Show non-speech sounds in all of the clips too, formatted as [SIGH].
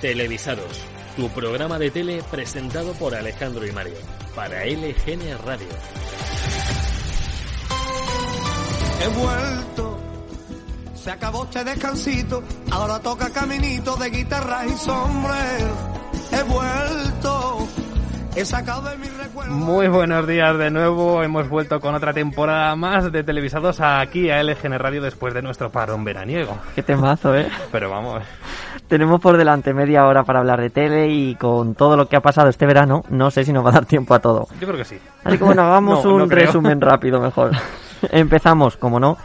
Televisados, tu programa de tele presentado por Alejandro y Mario, para LGN Radio. He vuelto, se acabó este descansito, ahora toca caminito de guitarra y sombrero. He vuelto, he sacado de mi. Muy buenos días de nuevo, hemos vuelto con otra temporada más de televisados aquí a LGN Radio después de nuestro parón veraniego. Qué temazo, ¿eh? Pero vamos, Tenemos por delante media hora para hablar de tele y con todo lo que ha pasado este verano, no sé si nos va a dar tiempo a todo. yo creo que sí. Así que bueno, hagamos [LAUGHS] No, un no resumen rápido mejor. [LAUGHS] Empezamos, como no,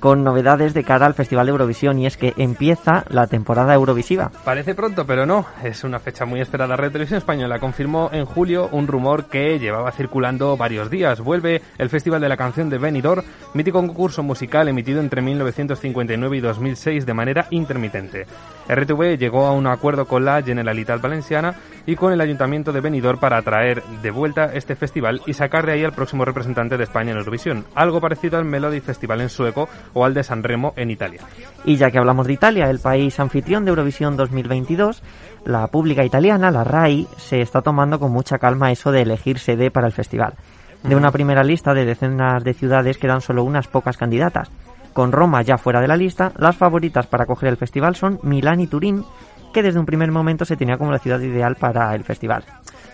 con novedades de cara al Festival de Eurovisión y es que empieza la temporada Eurovisiva. Parece pronto, pero no. Es una fecha muy esperada. Radio Televisión Española confirmó en julio un rumor que llevaba circulando varios días. Vuelve el Festival de la Canción de Benidorm, mítico concurso musical emitido entre 1959 y 2006 de manera intermitente. RTV llegó a un acuerdo con la Generalitat Valenciana y con el Ayuntamiento de Benidorm para traer de vuelta este festival y sacar de ahí al próximo representante de España en Eurovisión, algo parecido al Melody Festival en sueco o al de San Remo en Italia. Y ya que hablamos de Italia, el país anfitrión de Eurovisión 2022, la pública italiana, la RAI, se está tomando con mucha calma eso de elegir sede para el festival. De una primera lista de decenas de ciudades quedan solo unas pocas candidatas. Con Roma ya fuera de la lista, las favoritas para coger el festival son Milán y Turín, que desde un primer momento se tenía como la ciudad ideal para el festival.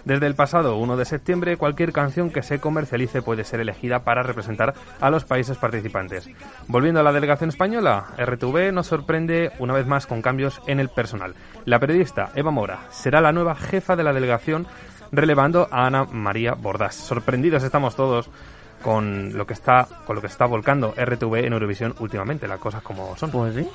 Desde el pasado 1 de septiembre, cualquier canción que se comercialice puede ser elegida para representar a los países participantes. Volviendo a la delegación española, RTV nos sorprende una vez más con cambios en el personal. La periodista Eva Mora será la nueva jefa de la delegación, relevando a Ana María Bordas. Sorprendidos estamos todos con lo que está con lo que está volcando RTV en Eurovisión últimamente, las cosas como son. Pues sí.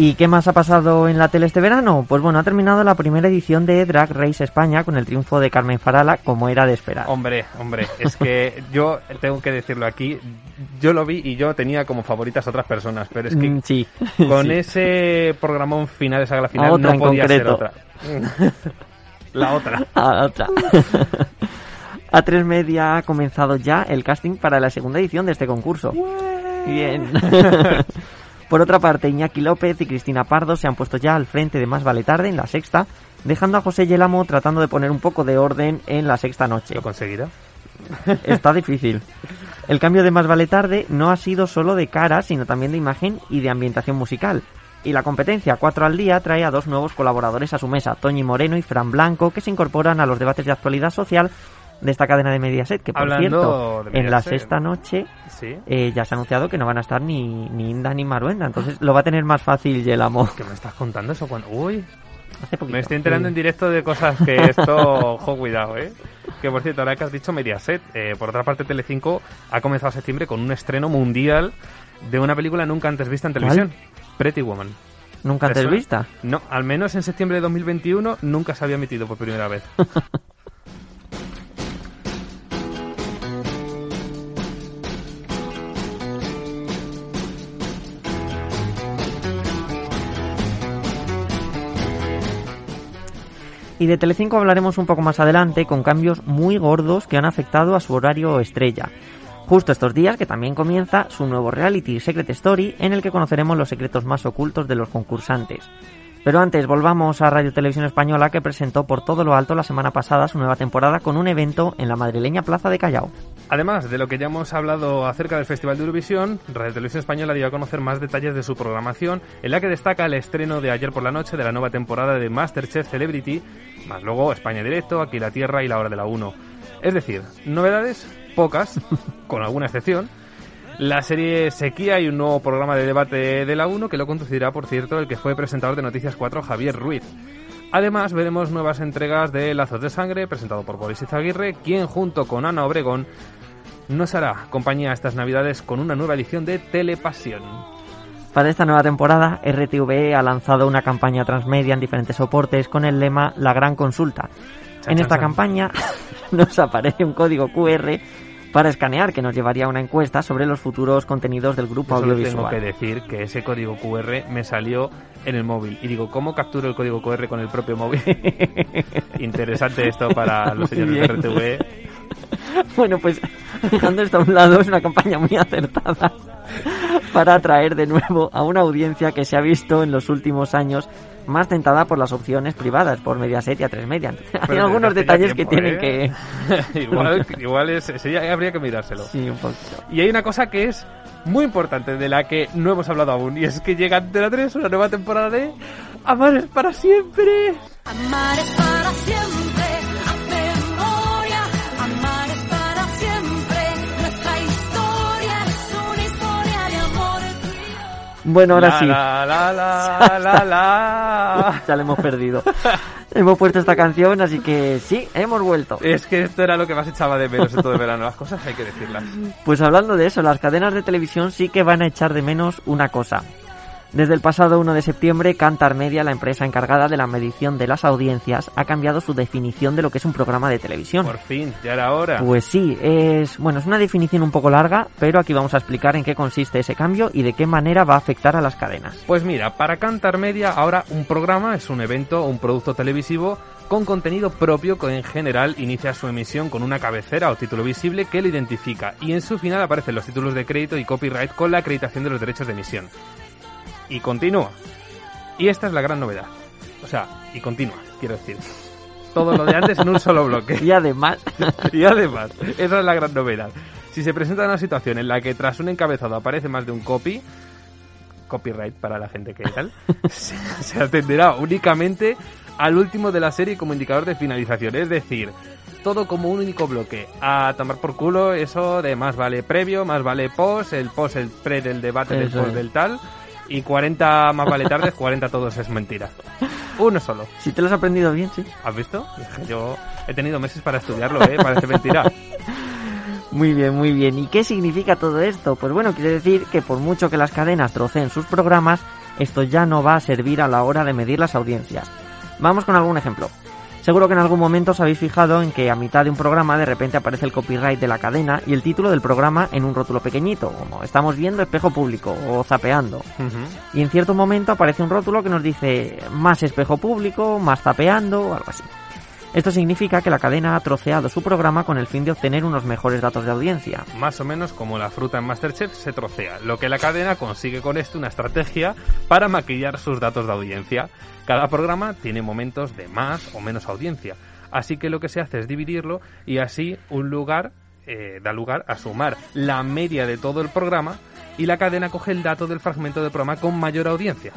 ¿Y qué más ha pasado en la tele este verano? Pues bueno, ha terminado la primera edición de Drag Race España con el triunfo de Carmen Farala, como era de esperar. Hombre, hombre, es que yo tengo que decirlo aquí, yo lo vi y yo tenía como favoritas a otras personas, pero es que Mm, sí. [LAUGHS] con Sí. ese programón final, esa gala final, A no en podía ser otra. [LAUGHS] La otra. A otra. A3 Media ha comenzado ya el casting para la segunda edición de este concurso. Bien. [LAUGHS] Por otra parte, Iñaki López y Cristina Pardo se han puesto ya al frente de Más Vale Tarde en la sexta, dejando a José Yelamo tratando de poner un poco de orden en la sexta noche. ¿Lo conseguirá? [LAUGHS] Está difícil. El cambio de Más Vale Tarde no ha sido solo de cara, sino también de imagen y de ambientación musical. Y la competencia 4 al día trae a dos nuevos colaboradores a su mesa, Toñi Moreno y Fran Blanco, que se incorporan a los debates de actualidad social de esta cadena de Mediaset, que por Hablando cierto, en la sexta noche Sí. eh, ya se ha anunciado que no van a estar ni, ni Inda ni Maruenda, entonces lo va a tener más fácil Yelamo. ¿Qué me estás contando eso? Cuando... Uy, me estoy enterando en directo de cosas que esto... [LAUGHS] Ojo, cuidado, ¿eh? Que por cierto, ahora que has dicho Mediaset, eh, por otra parte Telecinco ha comenzado septiembre con un estreno mundial de una película nunca antes vista en ¿Cuál? televisión. Pretty Woman. Nunca ¿Te antes vista. No, al menos en septiembre de 2021 nunca se había emitido por primera vez. [LAUGHS] Y de Telecinco hablaremos un poco más adelante con cambios muy gordos que han afectado a su horario estrella. Justo estos días que también comienza su nuevo reality Secret Story en el que conoceremos los secretos más ocultos de los concursantes. Pero antes volvamos a Radio Televisión Española que presentó por todo lo alto la semana pasada su nueva temporada con un evento en la madrileña Plaza de Callao. Además de lo que ya hemos hablado acerca del Festival de Eurovisión, Radio Televisión Española dio a conocer más detalles de su programación, en la que destaca el estreno de ayer por la noche de la nueva temporada de Masterchef Celebrity, más luego España Directo, Aquí la Tierra y La Hora de la 1. Es decir, novedades pocas, [LAUGHS] con alguna excepción. La serie Sequía y un nuevo programa de debate de la 1 que lo conducirá, por cierto, el que fue presentador de Noticias 4, Javier Ruiz. Además, veremos nuevas entregas de Lazos de Sangre, presentado por Boris Izaguirre, quien junto con Ana Obregón nos hará compañía estas navidades con una nueva edición de Telepasión. Para esta nueva temporada, RTVE ha lanzado una campaña transmedia en diferentes soportes con el lema La Gran Consulta. En esta campaña [LAUGHS] nos aparece un código QR para escanear que nos llevaría a una encuesta sobre los futuros contenidos del grupo Yo solo tengo audiovisual. que decir que ese código QR me salió en el móvil. Y digo, ¿cómo capturo el código QR con el propio móvil? [LAUGHS] Interesante esto para los señores de. RTV. Bueno, pues [LAUGHS] dejando esto a un lado, es una campaña muy acertada [LAUGHS] para atraer de nuevo a una audiencia que se ha visto en los últimos años más tentada por las opciones privadas, por Mediaset y A3 Media. [LAUGHS] Hay Pero algunos hace ya detalles que tiempo, tienen ¿eh? que... igual, igual es, ya habría que mirárselo. Sí, un poquito. Y hay una cosa que es muy importante de la que no hemos hablado aún y es que llega Antena 3 una nueva temporada de Amar es para siempre. Amar es para siempre, Bueno, ahora la, sí. La, la, la, la, la. [LAUGHS] ya le hemos perdido. hemos puesto esta canción, así que sí, hemos vuelto. Es que esto era lo que más echaba de menos en todo el verano. Las cosas hay que decirlas. Pues hablando de eso, las cadenas de televisión sí que van a echar de menos una cosa. Desde el pasado 1 de septiembre, Cantar Media, la empresa encargada de la medición de las audiencias, ha cambiado su definición de lo que es un programa de televisión. Por fin, ya era hora. Pues sí, es bueno, es una definición un poco larga, pero aquí vamos a explicar en qué consiste ese cambio y de qué manera va a afectar a las cadenas. Pues mira, para Cantar Media ahora un programa es un evento o un producto televisivo con contenido propio que en general inicia su emisión con una cabecera o título visible que lo identifica y en su final aparecen los títulos de crédito y copyright con la acreditación de los derechos de emisión. Y continúa. Y esta es la gran novedad. O sea, y continúa, quiero decir. Todo lo de antes en un solo bloque. [LAUGHS] Y además, [LAUGHS] Y además, esa es la gran novedad. Si se presenta una situación en la que tras un encabezado aparece más de un copy, copyright para la gente que tal, [LAUGHS] se, se atenderá únicamente al último de la serie como indicador de finalización. Es decir, todo como un único bloque. A tomar por culo eso de más vale previo, más vale post, el post, el pre del debate, del post del tal. Y 40 más vale tardes, 40 todos es mentira. Uno solo. si te lo has aprendido bien, sí. ¿Has visto? Yo he tenido meses para estudiarlo, ¿eh? Parece mentira. [LAUGHS] Muy bien, muy bien. ¿Y qué significa todo esto? Pues bueno, quiere decir que por mucho que las cadenas troceen sus programas, esto ya no va a servir a la hora de medir las audiencias. Vamos con algún ejemplo. Seguro que en algún momento os habéis fijado en que a mitad de un programa de repente aparece el copyright de la cadena y el título del programa en un rótulo pequeñito, como estamos viendo espejo público o zapeando. Y en cierto momento aparece un rótulo que nos dice más espejo público, más zapeando o algo así. Esto significa que la cadena ha troceado su programa con el fin de obtener unos mejores datos de audiencia. Más o menos como la fruta en Masterchef se trocea, lo que la cadena consigue con esto una estrategia para maquillar sus datos de audiencia. Cada programa tiene momentos de más o menos audiencia, así que lo que se hace es dividirlo y así un lugar eh, da lugar a sumar la media de todo el programa y la cadena coge el dato del fragmento del programa con mayor audiencia.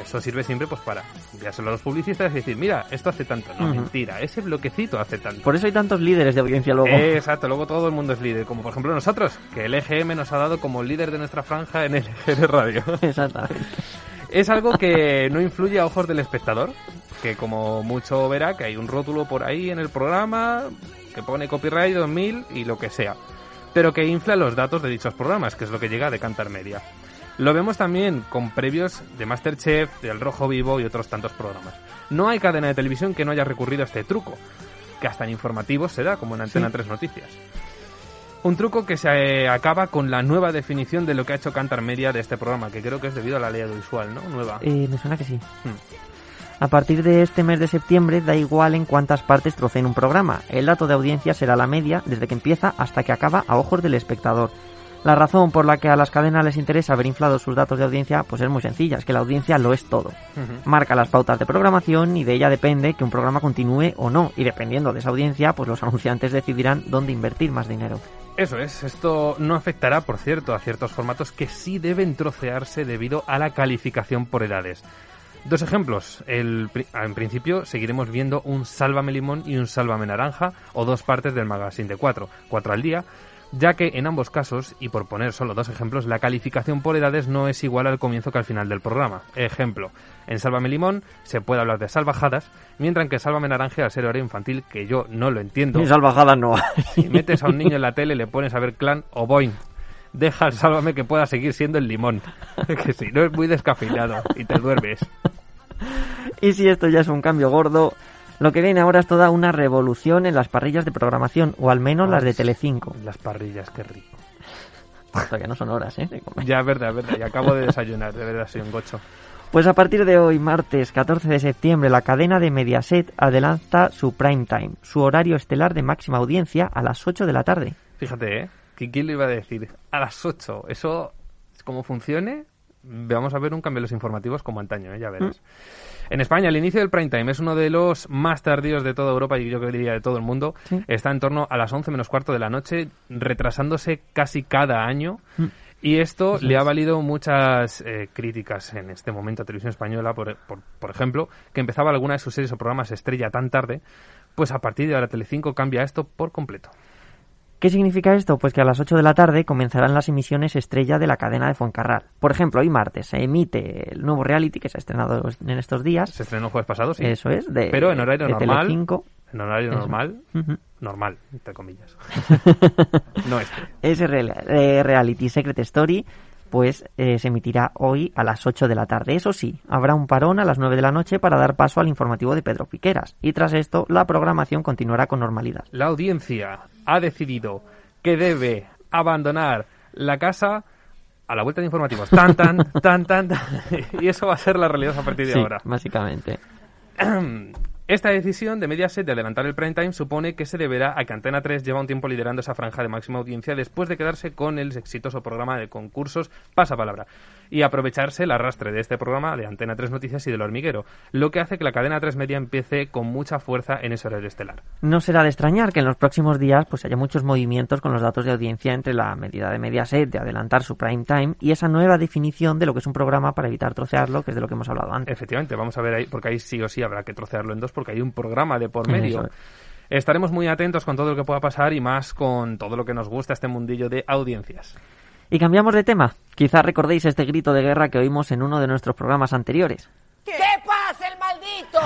Eso sirve siempre pues para enviárselo a los publicistas y decir, mira, esto hace tanto. No, mentira, ese bloquecito hace tanto. Por eso hay tantos líderes de audiencia luego. Eh, Exacto, luego todo el mundo es líder, como por ejemplo nosotros, que el EGM nos ha dado como líder de nuestra franja en el EGM Radio. [LAUGHS] Exactamente. Es algo que no influye a ojos del espectador, que como mucho verá que hay un rótulo por ahí en el programa que pone copyright 2000 y lo que sea, pero que infla los datos de dichos programas, que es lo que llega de Cantar Media. Lo vemos también con previos de Masterchef, del Rojo Vivo y otros tantos programas. No hay cadena de televisión que no haya recurrido a este truco, que hasta en informativos se da, como en Antena Sí. 3 Noticias. Un truco que se acaba con la nueva definición de lo que ha hecho Cantar Media de este programa, que creo que es debido a la ley audiovisual, ¿no? Nueva. Eh, me suena que sí. Hmm. A partir de este mes de septiembre da igual en cuántas partes troceen un programa. El dato de audiencia será la media desde que empieza hasta que acaba a ojos del espectador. La razón por la que a las cadenas les interesa haber inflado sus datos de audiencia pues es muy sencilla, es que la audiencia lo es todo. Marca las pautas de programación y de ella depende que un programa continúe o no. Y dependiendo de esa audiencia, pues los anunciantes decidirán dónde invertir más dinero. Eso es, esto no afectará, por cierto, a ciertos formatos que sí deben trocearse debido a la calificación por edades. Dos ejemplos. El, en principio seguiremos viendo un Sálvame Limón y un Sálvame Naranja o dos partes del magazine de 4, 4 al día, ya que en ambos casos, y por poner solo dos ejemplos, la calificación por edades no es igual al comienzo que al final del programa. Ejemplo, en Sálvame Limón se puede hablar de salvajadas, mientras que Sálvame Naranja, al ser horario infantil, que yo no lo entiendo, Y salvajadas no hay. [LAUGHS] si metes a un niño en la tele, le pones a ver clan o boing. Deja al sálvame que pueda seguir siendo el limón. [LAUGHS] que si no es muy descafeinado y te duermes. Y si esto ya es un cambio gordo, lo que viene ahora es toda una revolución en las parrillas de programación, o al menos las de Telecinco. Las parrillas, qué rico. Todavía no son horas, ¿eh? [LAUGHS] Ya, es verdad, es verdad. Y acabo de desayunar, de verdad, soy un gocho. Pues a partir de hoy, martes 14 de septiembre, la cadena de Mediaset adelanta su prime time, su horario estelar de máxima audiencia a las 8 de la tarde. Fíjate, ¿eh? ¿Qui- ¿Quién lo iba a decir? A las 8. Eso, como funcione, vamos a ver un cambio en los informativos como antaño, ¿eh? ya verás. En España, el inicio del prime time es uno de los más tardíos de toda Europa y yo diría de todo el mundo. Sí. Está en torno a las 11 menos cuarto de la noche, retrasándose casi cada año. Y esto le ha valido muchas eh, críticas en este momento a Televisión Española, por, por, por ejemplo, que empezaba alguna de sus series o programas estrella tan tarde, pues a partir de ahora Telecinco cambia esto por completo. ¿Qué significa esto? Pues que a las 8 de la tarde comenzarán las emisiones estrella de la cadena de Fuencarral. Por ejemplo, hoy martes se emite el nuevo reality que se ha estrenado en estos días. Se estrenó el jueves pasado, sí. Eso es, de, Pero en horario de normal. Telecinco. En horario Eso. normal. Normal, entre comillas. [LAUGHS] no este. Ese real- eh, reality Secret Story pues eh, se emitirá hoy a las 8 de la tarde. Eso sí, habrá un parón a las 9 de la noche para dar paso al informativo de Pedro Piqueras. Y tras esto, la programación continuará con normalidad. La audiencia ha decidido que debe abandonar la casa a la vuelta de informativos. Tan, tan, [LAUGHS] tan, tan, tan. Y eso va a ser la realidad a partir de Sí, ahora. básicamente. [CLEARS THROAT] Esta decisión de Mediaset de adelantar el prime time supone que se deberá a que Antena 3 lleva un tiempo liderando esa franja de máxima audiencia después de quedarse con el exitoso programa de concursos Pasapalabra y aprovecharse el arrastre de este programa de Antena 3 Noticias y del Hormiguero, lo que hace que la cadena 3 Media empiece con mucha fuerza en ese horario estelar. No será de extrañar que en los próximos días pues haya muchos movimientos con los datos de audiencia entre la medida de Mediaset de adelantar su prime time y esa nueva definición de lo que es un programa para evitar trocearlo, que es de lo que hemos hablado antes. Efectivamente, vamos a ver ahí, porque ahí sí o sí habrá que trocearlo en dos, porque hay un programa de por medio. es. Estaremos muy atentos con todo lo que pueda pasar y más con todo lo que nos gusta este mundillo de audiencias. Y cambiamos de tema. Quizás recordéis este grito de guerra que oímos en uno de nuestros programas anteriores. ¡Que pase el maldito!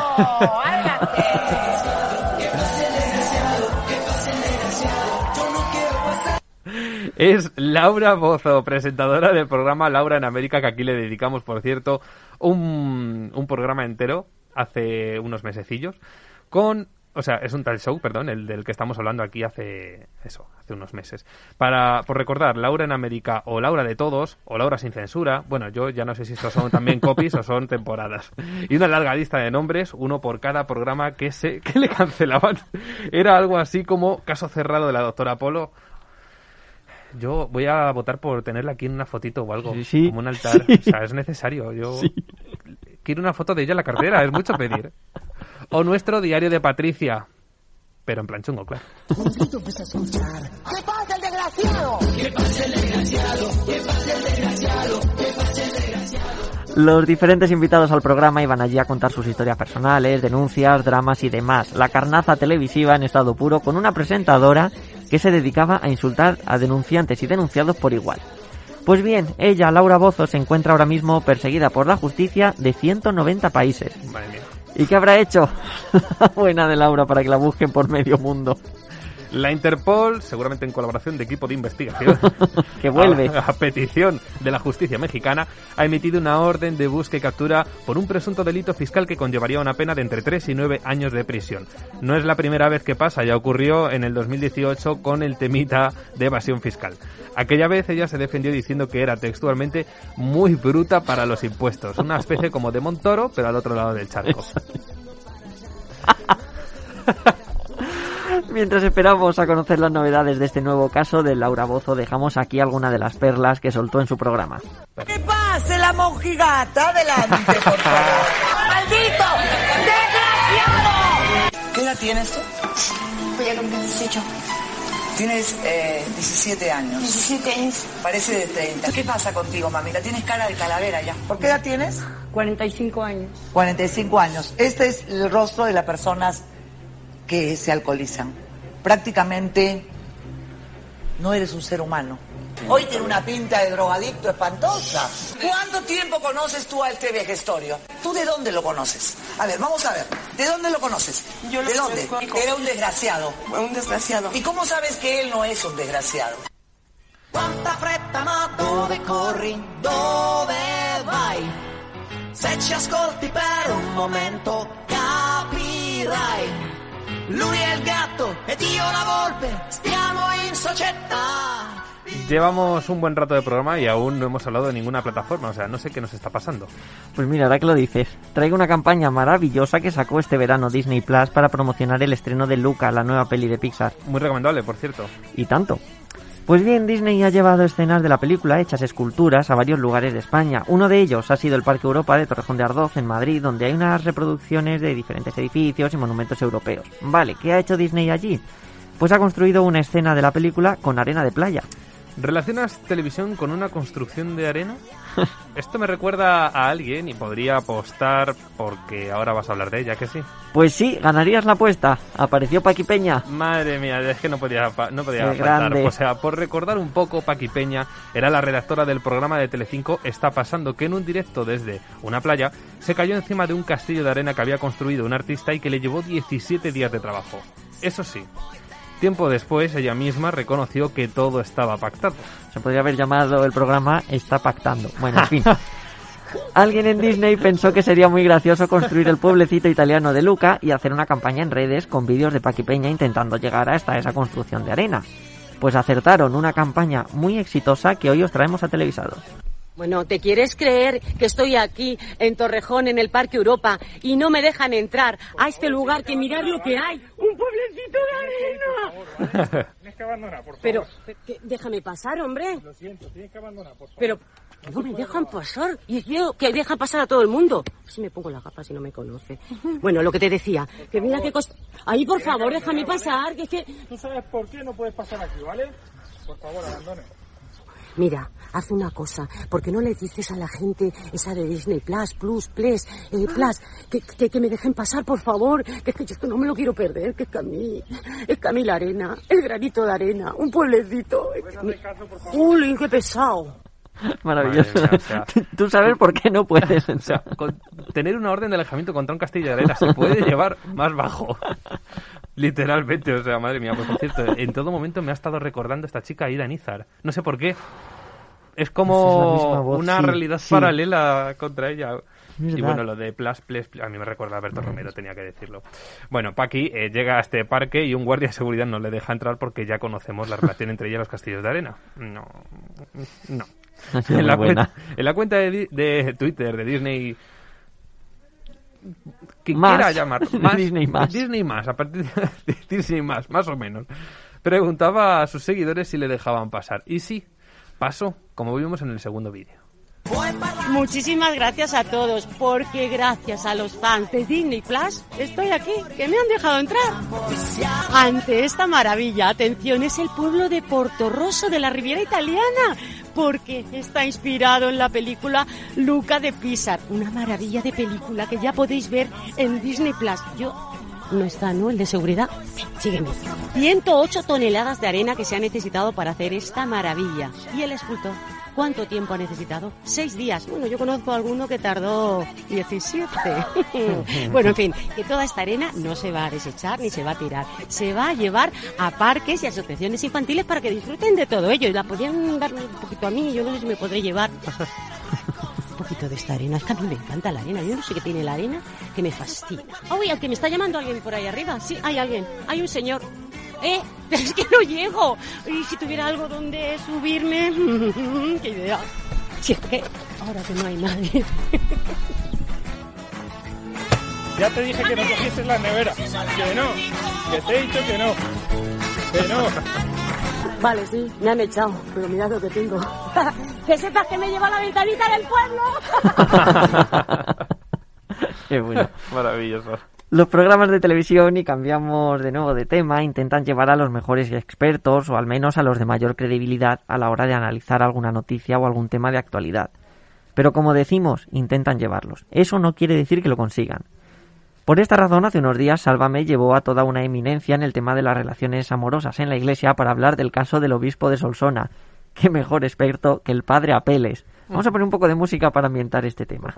Es Laura Bozo, presentadora del programa Laura en América, que aquí le dedicamos, por cierto, un, un programa entero hace unos mesecillos, con... O sea, es un tal show, perdón, el del que estamos hablando aquí hace eso, hace unos meses. Para, por recordar, Laura en América o Laura de todos o Laura sin censura. Bueno, yo ya no sé si estos son también copies o son temporadas. Y una larga lista de nombres, uno por cada programa que se que le cancelaban. Era algo así como caso cerrado de la doctora Polo. Yo voy a votar por tenerla aquí en una fotito o algo, Sí, como un altar. Sí. O sea, es necesario. Yo quiero una foto de ella en la cartera, es mucho pedir. O nuestro diario de Patricia, pero en plan chungo, claro. ¡Que pase el desgraciado! Los diferentes invitados al programa iban allí a contar sus historias personales, denuncias, dramas y demás. La carnaza televisiva en estado puro con una presentadora que se dedicaba a insultar a denunciantes y denunciados por igual. Pues bien, ella, Laura Bozo, se encuentra ahora mismo perseguida por la justicia de 190 países. Madre mía. ¿Y qué habrá hecho? [LAUGHS] Buena de Laura para que la busquen por medio mundo. La Interpol, seguramente en colaboración de equipo de investigación, [LAUGHS] Que vuelve. a, a petición de la justicia mexicana, ha emitido una orden de búsqueda y captura por un presunto delito fiscal que conllevaría una pena de entre 3 y 9 años de prisión. No es la primera vez que pasa, ya ocurrió en el 2018 con el temita de evasión fiscal. Aquella vez ella se defendió diciendo que era textualmente muy bruta para los impuestos, una especie como de Montoro, pero al otro lado del charco. [LAUGHS] Mientras esperamos a conocer las novedades de este nuevo caso de Laura Bozo, dejamos aquí alguna de las perlas que soltó en su programa. ¡Que pase la monjigata! ¡Adelante, por favor! ¡Maldito! ¡Desgraciado! ¿Qué edad tienes tú? Voy a cumplir 18. Tienes eh, 17 años. 17 años. Parece de 30. ¿Qué pasa contigo, mamita? Tienes cara de calavera ya. ¿Por qué edad tienes? 45 años. 45 años. Este es el rostro de las personas que se alcoholizan. Prácticamente no eres un ser humano. Hoy tiene una pinta de drogadicto espantosa. ¿Cuánto tiempo conoces tú a este vejestorio? ¿Tú de dónde lo conoces? A ver, vamos a ver. ¿De dónde lo conoces? Yo lo ¿De dónde? conozco. Era un desgraciado. Un desgraciado. ¿Y cómo sabes que él no es un desgraciado? Quanta fretta ma dove corri? Dove vai? Se ci ascolti per un momento capirai. Lui è il gatto ed io la volpe, stiamo in società. Llevamos un buen rato de programa y aún no hemos hablado de ninguna plataforma, o sea, no sé qué nos está pasando. Pues mira, ahora que lo dices, traigo una campaña maravillosa que sacó este verano Disney Plus para promocionar el estreno de Luca, la nueva peli de Pixar. Muy recomendable, por cierto. Y tanto. Pues bien, Disney ha llevado escenas de la película hechas esculturas a varios lugares de España. Uno de ellos ha sido el Parque Europa de Torrejón de Ardoz, en Madrid, donde hay unas reproducciones de diferentes edificios y monumentos europeos. Vale, ¿qué ha hecho Disney allí? Pues ha construido una escena de la película con arena de playa. ¿Relacionas televisión con una construcción de arena? [LAUGHS] Esto me recuerda a alguien y podría apostar porque ahora vas a hablar de ella, que sí. Pues sí, ganarías la apuesta. Apareció Paqui Peña. Madre mía, es que no podía, no podía faltar. grande. O sea, por recordar un poco, Paqui Peña era la redactora del programa de Telecinco Está pasando que en un directo desde una playa se cayó encima de un castillo de arena que había construido un artista y que le llevó 17 días de trabajo. Eso sí, tiempo después ella misma reconoció que todo estaba pactado. Se podría haber llamado el programa Está pactando. Bueno, en fin. [LAUGHS] Alguien en Disney pensó que sería muy gracioso construir el pueblecito italiano de Luca y hacer una campaña en redes con vídeos de Paqui Peña intentando llegar hasta esa construcción de arena. Pues acertaron una campaña muy exitosa que hoy os traemos a televisados. Bueno, ¿te quieres creer que estoy aquí en Torrejón, en el Parque Europa, y no me dejan entrar a este lugar que mirar lo que hay? ¡Un pueblecito de arena! [LAUGHS] Tienes que abandonar, por favor. Pero, que- déjame pasar, hombre. Lo siento, tienes que abandonar, por favor. Pero, no me dejan pasar. Y veo que dejan pasar a todo el mundo. Si me pongo las gafas y no me conoce. [LAUGHS] Bueno, lo que te decía, que mira qué cosa... Ahí, por favor, déjame pasar, que es que... ¿Tú sabes por qué no puedes pasar aquí, vale? Por favor, abandone. Mira, haz una cosa, porque no le dices a la gente esa de Disney Plus, Plus, Plus, eh, Plus, que, que, que me dejen pasar, por favor, que es que yo esto no me lo quiero perder, que es que a mí, es que a mí la arena, el granito de arena, un pueblecito. es que me- ¡Jolín, qué pesado! Maravilloso. Mía, o sea- [LAUGHS] Tú sabes por qué no puedes. O sea, con- tener una orden de alejamiento contra un castillo de arena se puede llevar más bajo. Literalmente, o sea, madre mía, pues por cierto, en todo momento me ha estado recordando esta chica Ida Nizar. No sé por qué. Es como voz, una sí, realidad sí. paralela contra ella. Y bueno, lo de Plus, Plus, Plus, a mí me recuerda a Berto Romero, tenía que decirlo. Bueno, Paqui eh, llega a este parque y un guardia de seguridad no le deja entrar porque ya conocemos la relación entre ella y los castillos de arena. No, no. En, la cuenta, en la cuenta de Twitter de Disney que Más. quiera llamar [LAUGHS] Disney más. Disney más a partir [LAUGHS] de Disney más más o menos preguntaba a sus seguidores si le dejaban pasar y sí pasó como vimos en el segundo vídeo Muchísimas gracias a todos, porque gracias a los fans de Disney Plus estoy aquí, que me han dejado entrar. Ante esta maravilla, atención, es el pueblo de Portorrosso de la Riviera Italiana, porque está inspirado en la película Luca de Pixar, una maravilla de película que ya podéis ver en Disney Plus. Yo no está, ¿no? El de seguridad. Sígueme. 108 toneladas de arena que se ha necesitado para hacer esta maravilla. ¿Y el escultor? ¿Cuánto tiempo ha necesitado? Seis días. Bueno, yo conozco a alguno que tardó 17. [LAUGHS] bueno, en fin, que toda esta arena no se va a desechar ni se va a tirar. Se va a llevar a parques y asociaciones infantiles para que disfruten de todo ello. Y la podrían dar un poquito a mí, yo no sé si me podré llevar [LAUGHS] un poquito de esta arena. Es que a mí me encanta la arena. Yo no sé qué tiene la arena que me fascina. Uy, al que me está llamando alguien por ahí arriba. Sí, hay alguien. Hay un señor. Eh, pero [LAUGHS] es que no llego. Y si tuviera algo donde subirme, [LAUGHS] qué idea. Si es que ahora que no hay nadie. [LAUGHS] Ya te dije que no cogieses la nevera. Que no. Que te he dicho que no. Que no. Vale, sí, me han echado, pero mirad lo que tengo. que sepas que me lleva a la ventanita del pueblo. Qué bueno. maravilloso Los programas de televisión, y cambiamos de nuevo de tema, intentan llevar a los mejores expertos o al menos a los de mayor credibilidad a la hora de analizar alguna noticia o algún tema de actualidad. Pero como decimos, intentan llevarlos. Eso no quiere decir que lo consigan. Por esta razón, hace unos días, Sálvame llevó a toda una eminencia en el tema de las relaciones amorosas en la iglesia para hablar del caso del obispo de Solsona. Qué mejor experto que el padre Apeles. Vamos a poner un poco de música para ambientar este tema.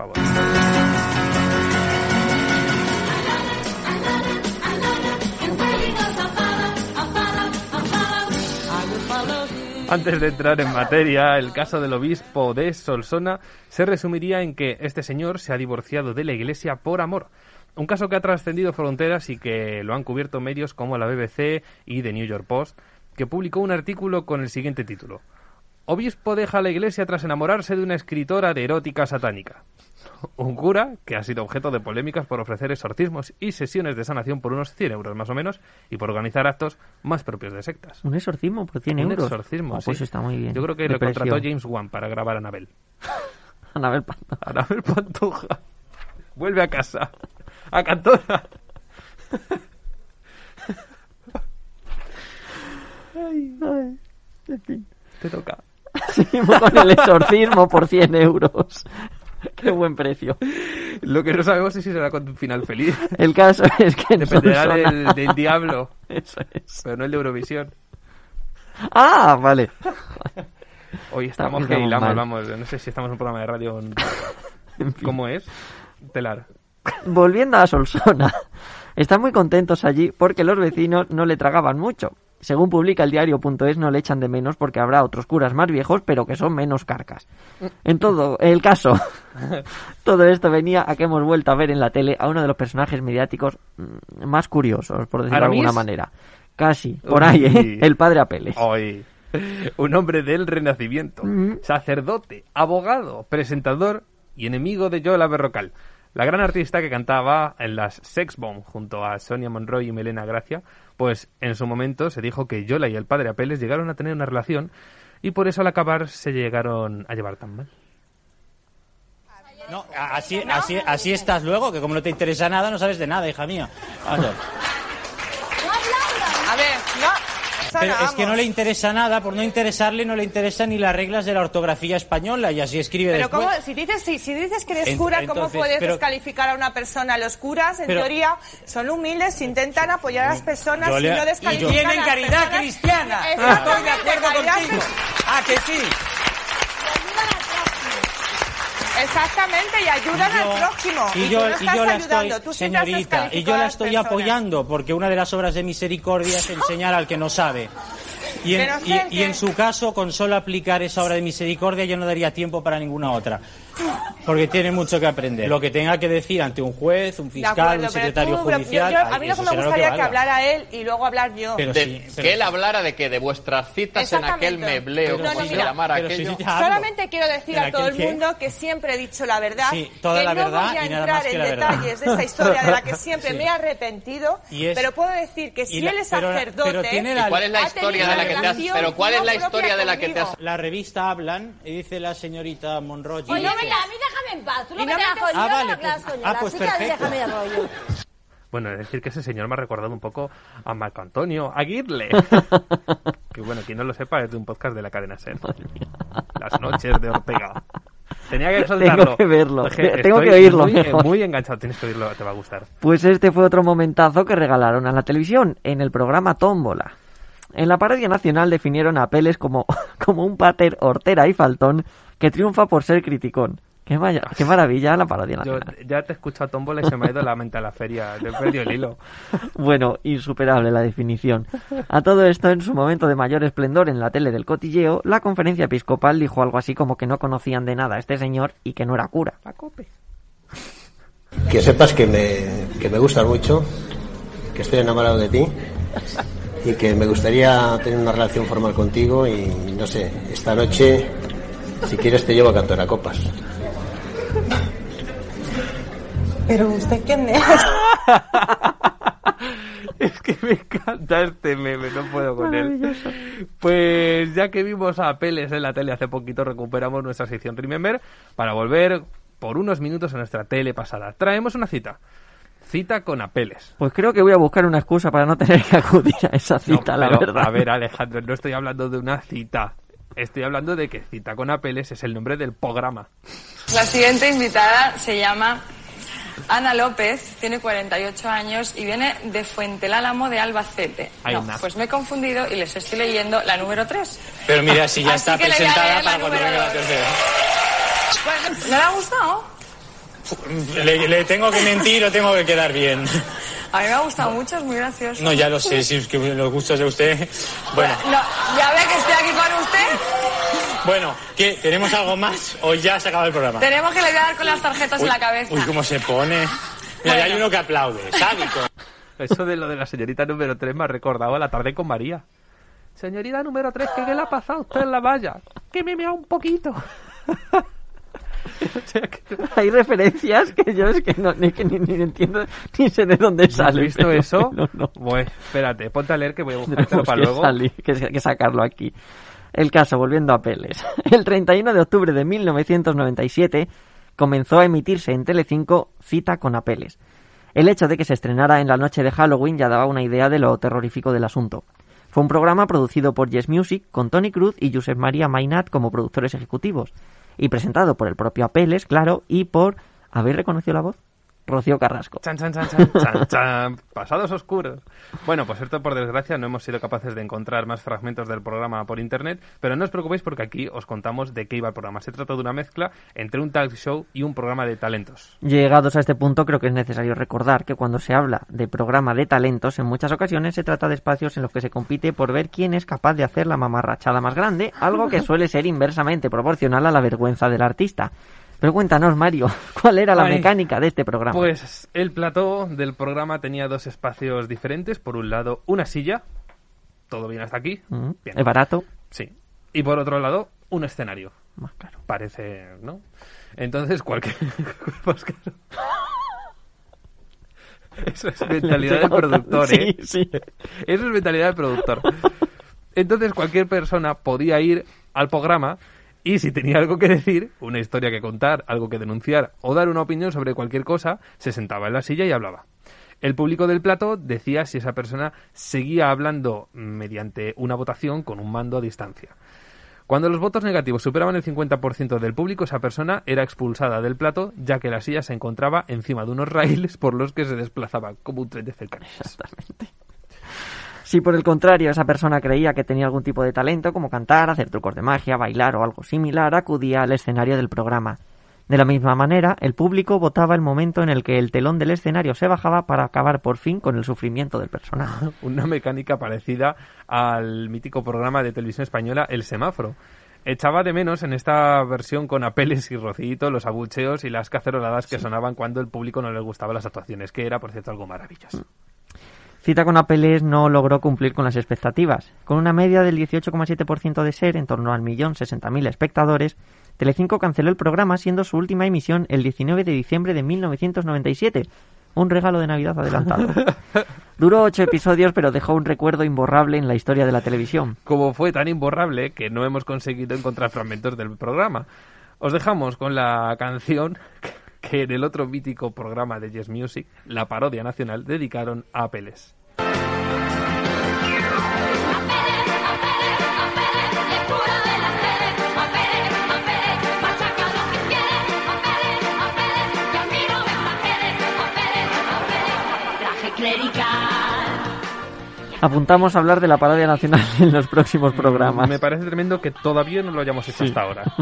Antes de entrar en materia, el caso del obispo de Solsona se resumiría en que este señor se ha divorciado de la iglesia por amor. Un caso que ha trascendido fronteras y que lo han cubierto medios como la BBC y The New York Post, que publicó un artículo con el siguiente título. Obispo deja la iglesia tras enamorarse de una escritora de erótica satánica. Un cura que ha sido objeto de polémicas por ofrecer exorcismos y sesiones de sanación por unos 100 euros más o menos y por organizar actos más propios de sectas. Un exorcismo por 100 Un euros. exorcismo, Oh, pues está muy bien. Yo creo que lo contrató. James Wan para grabar a Anabel. [LAUGHS] Anabel Pantoja. Anabel Pantoja. Vuelve a casa. A Cantora. [LAUGHS] Ay, ay, en fin. Te toca. Seguimos con el exorcismo por 100 euros. Qué buen precio. Lo que no sabemos es si será con un final feliz. El caso [LAUGHS] es que en Dependerá Solsona- del, del diablo. Eso es. Pero no el de Eurovisión. Ah, vale. Hoy estamos que hilamos, vamos. No sé si estamos en un programa de radio. en- [LAUGHS] ¿Cómo es? Telar. Volviendo a Solsona, están muy contentos allí porque los vecinos no le tragaban mucho. Según publica el diario.es, no le echan de menos porque habrá otros curas más viejos, pero que son menos carcas. En todo el caso, [LAUGHS] todo esto venía a que hemos vuelto a ver en la tele a uno de los personajes mediáticos mm, más curiosos, por decirlo de alguna manera. Casi, por ahí, ¿eh? El padre Apeles. Hoy. Un hombre del Renacimiento. Sacerdote, abogado, presentador y enemigo de Yola Berrocal. La gran artista que cantaba en las Sex Bomb junto a Sonia Monroy y Melena Gracia, pues en su momento se dijo que Yola y el padre Apeles llegaron a tener una relación y por eso al acabar se llegaron a llevar tan mal. No, así, así, así estás luego, que como no te interesa nada, no sabes de nada, hija mía. Vamos Pero es que no le interesa nada, por no interesarle no le interesan ni las reglas de la ortografía española y así escribe Pero después. ¿cómo, si dices, si, si dices que eres Ent- cura, ¿cómo entonces, puedes pero- descalificar a una persona? Los curas, en Pero- teoría, son humildes, intentan apoyar a las personas y no y descalifican tienen a las caridad personas. cristiana. Exactamente, Estoy de acuerdo caridad contigo. Ah, que sí. Exactamente, y ayudan Y yo- al próximo. Y yo, no y estás yo la ayudando, estoy, tú señorita, y yo la estoy personas. apoyando porque una de las obras de misericordia es enseñar al que no sabe. Y en, y- en su caso, con solo aplicar esa obra de misericordia, yo no daría tiempo para ninguna otra. Porque tiene mucho que aprender. Lo que tenga que decir ante un juez, un fiscal, acuerdo, un secretario tú, judicial. yo- a ay, mí lo eso que me gustaría que, valga. hablara él y luego hablar yo. Pero De- sí, pero- que él hablara de que de vuestras citas en aquel mebleo, no, se mira, si aquello. yo hablo. Solamente quiero decir ¿En a todo el mundo que siempre he dicho la verdad, Sí, toda que la no verdad voy a y nada entrar más que en la verdad. detalles de esa historia de la que siempre Sí. me he arrepentido, es- pero puedo decir que si la- él es sacerdote, pero tiene ¿Y la- cuál es la ha historia tenido de la que te has, pero cuál es no la historia de la que te has. La revista Hablan y dice la señorita Monroy. Mira, a mí déjame en paz. Tú lo que no te me- hagas con Ah, vale, pues- ah, pues Así que déjame de rollo. [LAUGHS] Bueno, es decir que ese señor me ha recordado un poco a Marco Antonio Aguirre. [LAUGHS] que bueno, quien no lo sepa es de un podcast de la cadena SER. Las noches de Ortega. Tenía que [LAUGHS] soltarlo. Tengo que verlo. Es que Tengo que oírlo Muy, mejor. muy enganchado, tienes que oírlo, te va a gustar. Pues este fue otro momentazo que regalaron a la televisión en el programa Tómbola. En la parodia nacional definieron a Peles como, como un pater hortera y faltón que triunfa por ser criticón. Qué, vaya- qué maravilla la parodia Yo ya te he escuchado a Tómbola y se me ha ido la mente a la feria. Te he perdido el hilo. [LAUGHS] Bueno, insuperable la definición. A todo esto, en su momento de mayor esplendor en la tele del cotilleo, la conferencia episcopal dijo algo así como que no conocían de nada a este señor y que no era cura. Que sepas que me, que me gustas mucho, que estoy enamorado de ti y que me gustaría tener una relación formal contigo y no sé, esta noche, si quieres te llevo a cantar a copas. Pero usted quién es? [LAUGHS] Es que me encanta este meme, no puedo con él. Pues ya que vimos a Peles en la tele hace poquito, recuperamos nuestra sección Remember para volver por unos minutos a nuestra tele pasada. Traemos una cita. Cita con Apeles. Pues creo que voy a buscar una excusa para no tener que acudir a esa No, cita, la verdad. A ver, Alejandro, no estoy hablando de una cita. Estoy hablando de que Cita con Apeles es el nombre del programa. La siguiente invitada se llama Ana López, tiene 48 años y viene de Fuentelálamo de Albacete. Ay, no, pues me he confundido y les estoy leyendo la número 3. Pero mira, si ya [LAUGHS] está presentada para cuando venga la tercera. ¿No le ha gustado? Le, le tengo que mentir o tengo que quedar bien. A mí me ha gustado mucho, es muy gracioso. No, ya lo sé, si es que los gustos de usted. Bueno, No, ya ve que estoy aquí con. Bueno, ¿qué? ¿Tenemos algo más o ya se acaba el programa? Tenemos que le voy a dar con las tarjetas en la cabeza. Uy, cómo se pone. Mira, ya hay uno que aplaude, sádico. [LAUGHS] Eso de lo de la señorita número 3 me ha recordado a la tarde con María. Señorita número 3, ¿qué, qué le ha pasado a usted en la valla? que me mea un poquito. [LAUGHS] Hay referencias que yo es que no, ni, que ni, ni entiendo ni sé de dónde ¿Has sale. visto pero eso? [LAUGHS] bueno, no. Bueno, espérate, ponte a leer que voy a Tenemos para que, luego. salir- que, que sacarlo aquí. El caso, volviendo a Peles. [LAUGHS] El 31 de octubre de 1997 comenzó a emitirse en Telecinco Cita con Apeles. El hecho de que se estrenara en la noche de Halloween ya daba una idea de lo terrorífico del asunto. Fue un programa producido por Yes Music con Tony Cruz y Josep María Mainat como productores ejecutivos y presentado por el propio Apeles, claro, y por ¿habéis reconocido la voz? Rocío Carrasco. Chan, chan, chan, chan, chan, chan. [LAUGHS] Pasados oscuros. Bueno, pues esto por desgracia no hemos sido capaces de encontrar más fragmentos del programa por internet, pero no os preocupéis porque aquí os contamos de qué iba el programa. Se trata de una mezcla entre un talk show y un programa de talentos. Llegados a este punto, creo que es necesario recordar que cuando se habla de programa de talentos, en muchas ocasiones se trata de espacios en los que se compite por ver quién es capaz de hacer la mamarrachada más grande, algo que suele ser inversamente proporcional a la vergüenza del artista. Pero cuéntanos, Mario, [LAUGHS] ¿cuál era la Ay, mecánica de este programa? Pues el plató del programa tenía dos espacios diferentes. Por un lado, una silla. Todo bien hasta aquí. Mm, Bien. ¿Es barato? Sí. Y por otro lado, un escenario. Más claro. Parece, ¿no? Entonces, cualquier... [LAUGHS] Pues claro. Eso es mentalidad del [LAUGHS] productor, ¿eh? Sí, sí. Eso es mentalidad del productor. Entonces, cualquier persona podía ir al programa y si tenía algo que decir, una historia que contar, algo que denunciar o dar una opinión sobre cualquier cosa, se sentaba en la silla y hablaba. El público del plato decía si esa persona seguía hablando mediante una votación con un mando a distancia. Cuando los votos negativos superaban el 50% del público, esa persona era expulsada del plato, ya que la silla se encontraba encima de unos raíles por los que se desplazaba como un tren de cercanías. Si por el contrario esa persona creía que tenía algún tipo de talento, como cantar, hacer trucos de magia, bailar o algo similar, acudía al escenario del programa. De la misma manera, el público votaba el momento en el que el telón del escenario se bajaba para acabar por fin con el sufrimiento del personaje. [LAUGHS] Una mecánica parecida al mítico programa de televisión española El Semáforo. Echaba de menos en esta versión con apeles y rocito, los abucheos y las caceroladas que sonaban cuando el público no le gustaban las actuaciones, que era, por cierto, algo maravilloso. Cita con Apeles no logró cumplir con las expectativas. Con una media del 18,7% de ser, en torno al millón sesenta mil espectadores, Telecinco canceló el programa siendo su última emisión el 19 de diciembre de 1997. Un regalo de Navidad adelantado. [LAUGHS] Duró ocho episodios, pero dejó un recuerdo imborrable en la historia de la televisión. Como fue tan imborrable que no hemos conseguido encontrar fragmentos del programa. Os dejamos con la canción que en el otro mítico programa de Yes Music, la parodia nacional, dedicaron a Apeles. Traje clerical. Apuntamos a hablar de la parodia nacional en los próximos programas. Me parece tremendo que todavía no lo hayamos hecho hasta ahora. [LAUGHS]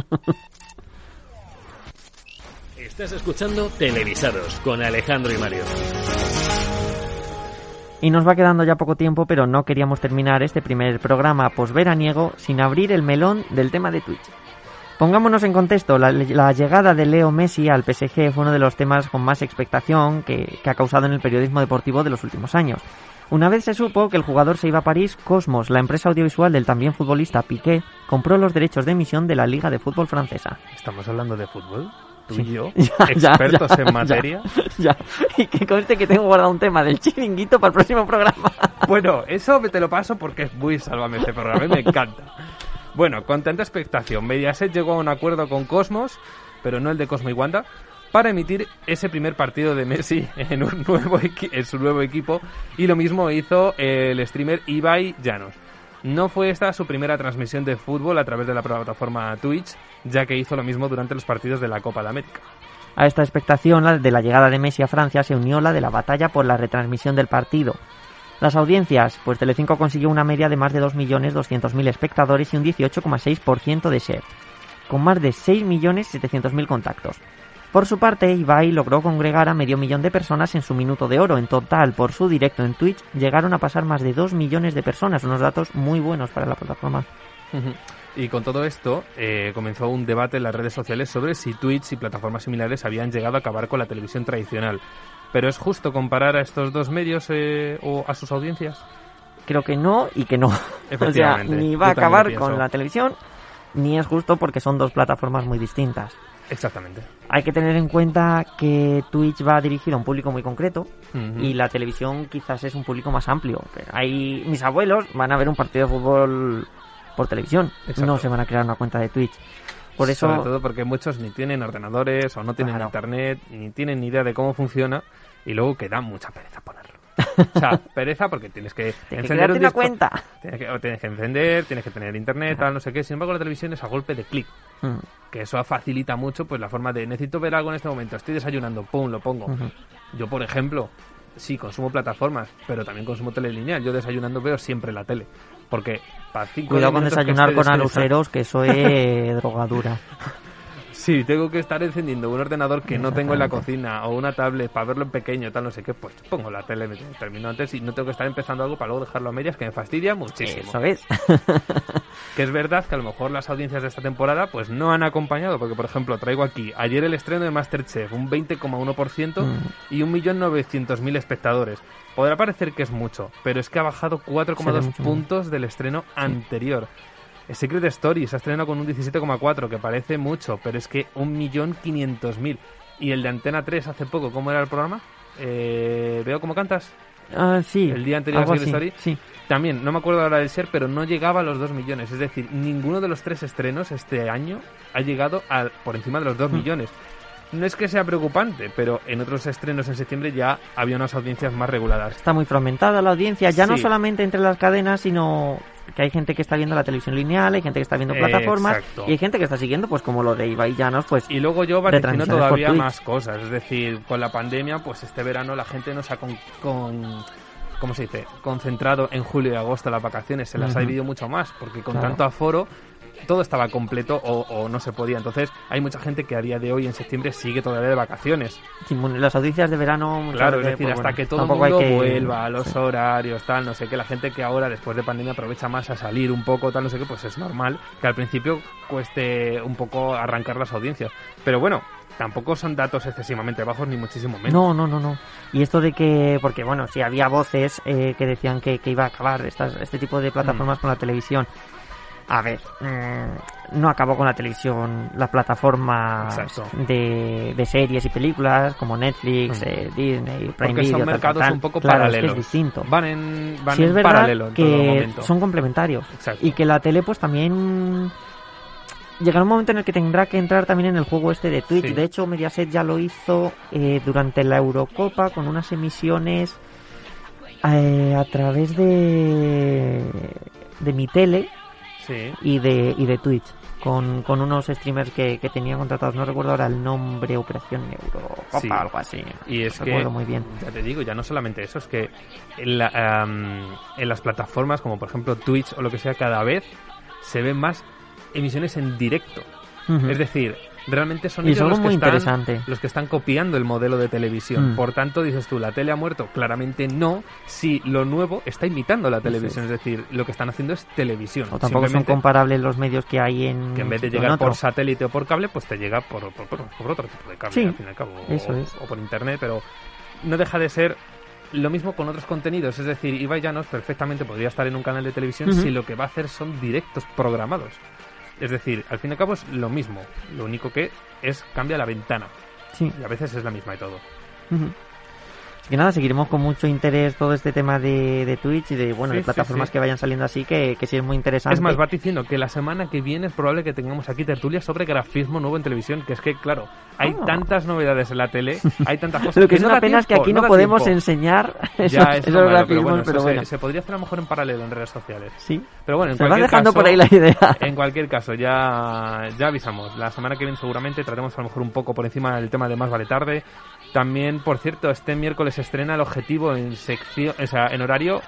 Estás escuchando Televisados con Alejandro y Mario. Y nos va quedando ya poco tiempo, pero no queríamos terminar este primer programa posveraniego sin abrir el melón del tema de Twitch. Pongámonos en contexto, la, la llegada de Leo Messi al PSG fue uno de los temas con más expectación que, que ha causado en el periodismo deportivo de los últimos años. Una vez se supo que el jugador se iba a París, Cosmos, la empresa audiovisual del también futbolista Piqué, compró los derechos de emisión de la Liga de Fútbol Francesa. ¿Estamos hablando de fútbol? ¿Tú y yo? [LAUGHS] Ya, ¿Expertos ya, en materia? [LAUGHS] Y que conste que tengo guardado un tema del chiringuito para el próximo programa. [LAUGHS] Bueno, eso me te lo paso porque es muy salvame este programa y me encanta. Bueno, con tanta expectación, Mediaset llegó a un acuerdo con Cosmos, pero no el de Cosmo y Wanda, para emitir ese primer partido de Messi en, un nuevo en su nuevo equipo y lo mismo hizo el streamer Ibai Llanos. No fue esta su primera transmisión de fútbol a través de la plataforma Twitch, ya que hizo lo mismo durante los partidos de la Copa de América. A esta expectación la de la llegada de Messi a Francia se unió la de la batalla por la retransmisión del partido. Las audiencias, pues Telecinco consiguió una media de más de 2.200.000 espectadores y un 18,6% de share, con más de 6.700.000 contactos. Por su parte, Ibai logró congregar a medio millón de personas en su minuto de oro. En total, por su directo en Twitch, llegaron a pasar más de 2 millones de personas, unos datos muy buenos para la plataforma. Y con todo esto eh, comenzó un debate en las redes sociales sobre si Twitch y plataformas similares habían llegado a acabar con la televisión tradicional. Pero es justo comparar a estos dos medios eh, o a sus audiencias. Creo que no y que no. [LAUGHS] O sea, ni va a acabar con la televisión ni es justo porque son dos plataformas muy distintas. Exactamente. Hay que tener en cuenta que Twitch va dirigido a un público muy concreto y la televisión quizás es un público más amplio. Hay mis abuelos van a ver un partido de fútbol por televisión, Exacto. no se van a crear una cuenta de Twitch. Por eso Sobre todo porque muchos ni tienen ordenadores o no tienen Claro. internet, ni tienen ni idea de cómo funciona y luego que da mucha pereza ponerlo. O sea, pereza porque tienes que que encender crearte un una dispo- cuenta. Tienes que, o tienes que encender, tienes que tener internet, tal, no sé qué. Sin embargo, la televisión es a golpe de clic. Mm. Que eso facilita mucho pues la forma de necesito ver algo en este momento, estoy desayunando, pum, lo pongo. Yo, por ejemplo, sí consumo plataformas, pero también consumo tele lineal. Yo desayunando veo siempre la tele. Porque para cinco cuidado con que desayunar con aluceros, que eso es [LAUGHS] drogadura. Sí, tengo que estar encendiendo un ordenador que no tengo en la cocina o una tablet para verlo en pequeño, tal, no sé qué, pues pongo la tele, termino antes y no tengo que estar empezando algo para luego dejarlo a medias que me fastidia muchísimo. Eso es. [LAUGHS] Que es verdad que a lo mejor las audiencias de esta temporada pues no han acompañado, porque por ejemplo traigo aquí ayer el estreno de Masterchef, un 20,1% Mm. y 1.900.000 espectadores. Podrá parecer que es mucho, pero es que ha bajado Se ve 4,2 mucho puntos del estreno anterior. Secret Story se ha estrenado con un 17,4, que parece mucho, pero es que 1.500.000. Y el de Antena 3 hace poco, ¿cómo era el programa? Eh, Veo cómo cantas. Ah, sí. El día anterior a Secret así, Story. Sí. También, no me acuerdo ahora del ser, pero no llegaba a los 2 millones. Es decir, ninguno de los tres estrenos este año ha llegado al, por encima de los 2 Mm. millones. No es que sea preocupante, pero en otros estrenos en septiembre ya había unas audiencias más reguladas. Está muy fragmentada la audiencia, ya no solamente entre las cadenas, sino que hay gente que está viendo la televisión lineal, hay gente que está viendo plataformas Exacto. y hay gente que está siguiendo, pues como lo de Ibai Llanos, pues Y luego yo vaticino todavía más cosas. Es decir, con la pandemia, pues este verano la gente no se ha con, con- ¿cómo se dice? concentrado en julio y agosto las vacaciones. Se las ha Ujú. vivido mucho más, porque con Claro. tanto aforo todo estaba completo o, o no se podía. Entonces hay mucha gente que a día de hoy, en septiembre, sigue todavía de vacaciones. Sí, las audiencias de verano Claro, es decir, pues, hasta bueno, que todo el mundo que- vuelva a los sí. horarios, tal, no sé qué, la gente que ahora, después de pandemia, aprovecha más a salir un poco, tal, no sé qué, pues es normal que al principio cueste un poco arrancar las audiencias. Pero bueno, tampoco son datos excesivamente bajos, ni muchísimo menos. No, no, no, no. Y esto de que, porque bueno, sí había voces eh, que decían que, que iba a acabar estas, este tipo de Mm. plataformas con la televisión. A ver, mm, no acabó con la televisión las plataformas de, de series y películas como Netflix, Mm. eh, Disney, Prime Porque Video, son tal, mercados tal, un poco Claro, paralelos. Es, que es distinto. Van en, van sí en es verdad paralelo en todo que momento. son complementarios Exacto. y que la tele pues también llegará un momento en el que tendrá que entrar también en el juego este de Twitch. Sí. De hecho, Mediaset ya lo hizo eh, durante la Eurocopa con unas emisiones eh, a través de de mi tele Sí. y de y de Twitch. Con, con unos streamers que, que tenían contratados, no recuerdo ahora el nombre, Operación Eurocopa, Sí. algo así. Y es No que, recuerdo muy bien. ya te digo, ya no solamente eso, es que en, la, en las plataformas como por ejemplo Twitch o lo que sea, cada vez se ven más emisiones en directo. Es decir, realmente son Y ellos los que, muy están, interesante. los que están copiando el modelo de televisión. Mm. Por tanto, dices tú, la tele ha muerto. Claramente no, si lo nuevo está imitando la televisión. Es decir, lo que están haciendo es televisión. O tampoco son comparables los medios que hay en. que en vez de llegar otro. por satélite o por cable, pues te llega por, por, por- por otro tipo de cable, Sí, al fin y al cabo. o- eso es. o por internet, pero no deja de ser lo mismo con otros contenidos. Es decir, Ibai Llanos perfectamente podría estar en un canal de televisión si lo que va a hacer son directos programados. Es decir, al fin y al cabo es lo mismo. Lo único que es cambia la ventana. Sí. Y a veces es la misma y todo. Así que nada, seguiremos con mucho interés todo este tema de, de Twitch y de bueno Sí, de plataformas sí. que vayan saliendo así, que, que sí es muy interesante. Es más, va diciendo que la semana que viene es probable que tengamos aquí tertulias sobre grafismo nuevo en televisión, que es que, claro, hay Ah. tantas novedades en la tele, [LAUGHS] hay tantas cosas Lo que es no una pena es que aquí no, podemos tiempo. enseñar [LAUGHS] esos, Ya, es esos malo, grafismos, pero bueno, pero eso bueno. Se, se podría hacer a lo mejor en paralelo en redes sociales. Sí. Pero bueno, en Se cualquier dejando caso, por ahí la idea. En cualquier caso, ya, ya avisamos. La semana que viene seguramente trataremos a lo mejor un poco por encima del tema de Más Vale Tarde. También, por cierto, este miércoles se estrena el objetivo en sección, o sea, en horario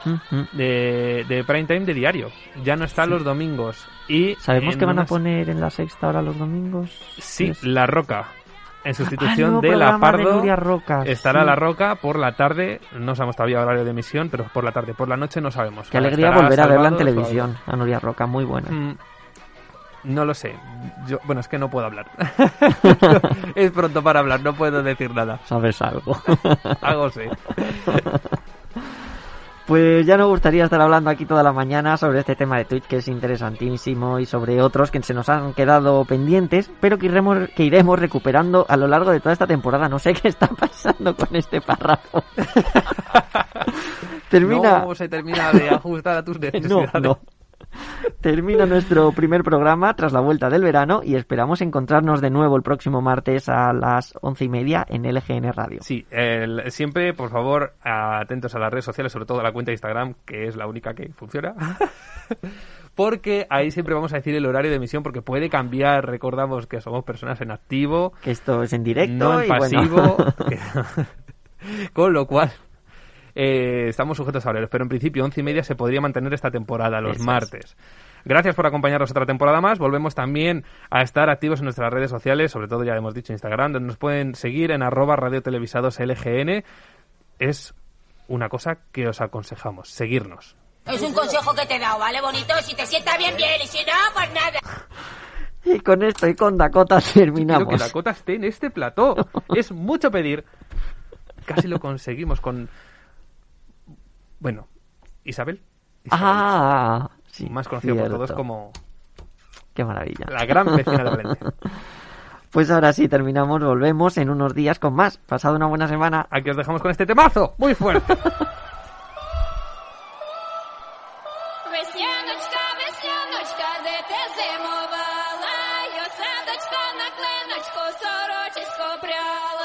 de, de prime time de diario. Ya no está los domingos. Y ¿Sabemos que van a poner en la sexta ahora los domingos? Sí, Es- La Roca. En Ah, sustitución nuevo de La de Pardo. Nuria Roca, estará sí. La Roca por la tarde. No sabemos todavía horario de emisión, pero por la tarde. Por la noche no sabemos. Qué alegría volver a verla en televisión, a Nuria Roca, muy buena. Mm, No lo sé. Yo, bueno, es que no puedo hablar. [LAUGHS] es pronto para hablar, no puedo decir nada. Sabes algo. [LAUGHS] Algo sé. Pues ya nos gustaría estar hablando aquí toda la mañana sobre este tema de Twitch que es interesantísimo y sobre otros que se nos han quedado pendientes, pero que iremos, que iremos recuperando a lo largo de toda esta temporada. No sé [LAUGHS] qué está pasando con este párrafo. Termina. No se termina de ajustar a tus No, necesidades. no. Termina nuestro primer programa tras la vuelta del verano y esperamos encontrarnos de nuevo el próximo martes a las once y media en LGN Radio. Sí, el- siempre, por favor, atentos a las redes sociales, sobre todo a la cuenta de Instagram, que es la única que funciona. [LAUGHS] porque ahí siempre vamos a decir el horario de emisión, porque puede cambiar. Recordamos que somos personas en activo. Que esto es en directo No en y bueno. pasivo. [LAUGHS] Con lo cual, eh, estamos sujetos a horarios. Pero en principio, once y media se podría mantener esta temporada, los Eso es. martes. Gracias por acompañarnos otra temporada más. Volvemos también a estar activos en nuestras redes sociales, sobre todo ya hemos dicho Instagram, donde nos pueden seguir en arroba radiotelevisados LGN. Es una cosa que os aconsejamos, seguirnos. Es un consejo que te he dado, ¿vale, bonito? Si te sienta bien, bien, y si no, pues nada. Y con esto y con Dakota Quiero terminamos. que la cota esté en este plató. [LAUGHS] es mucho pedir. Casi lo conseguimos con... Bueno, Isabel. Ah, sí. más conocido por todos cierto. como Qué maravilla. la gran vecina de Valencia. [LAUGHS] Pues ahora sí, terminamos, volvemos en unos días con más. Pasado una buena semana. Aquí os dejamos con este temazo, muy fuerte. [LAUGHS]Весняночка, весняночка, де ти зимувала? Йосадочка на клиночку, сорочечку пряла.